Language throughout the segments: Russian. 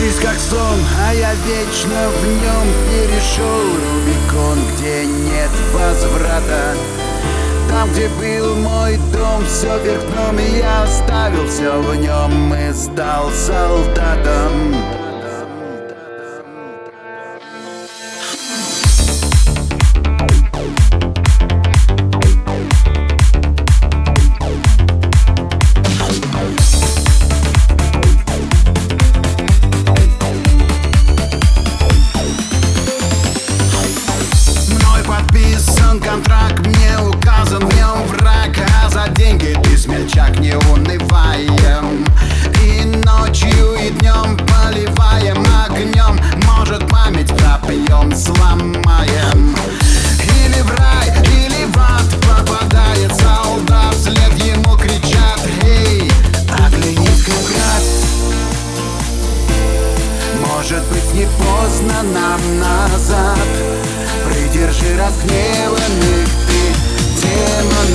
Жизнь как сон, а я вечно в нем перешел. Рубикон, где нет возврата. Там, где был мой дом, все вверх дном я оставил все в нем и стал солдатом подписан контракт, мне указан в нем враг А за деньги ты смельчак, не унываем И ночью, и днем поливаем огнем Может память пропьем, сломаем может быть не поздно нам назад. Придержи разгневанных ты демонов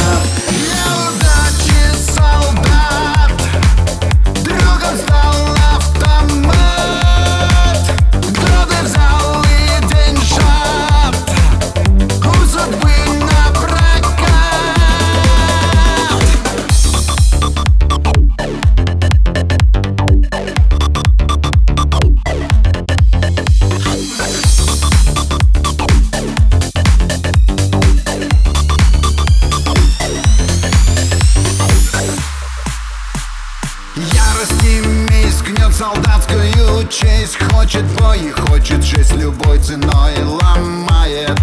солдатскую честь Хочет бой хочет жизнь любой ценой ломает.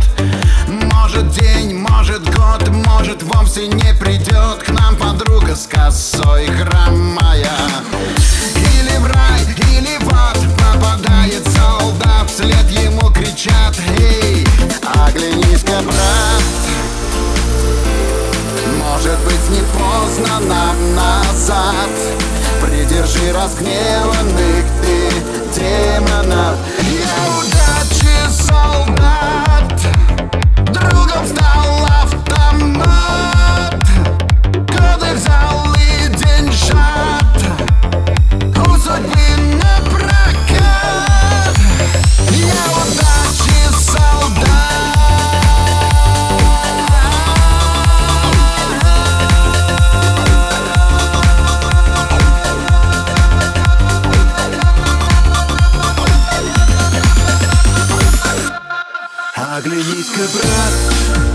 Может день, может год, может вовсе не придет К нам подруга с косой хромая. Или в рай, или в ад попадает солдат Вслед ему кричат, эй, оглянись-ка, брат может быть не поздно нам назад разгневанных ты демонов Оглянись-ка, брат,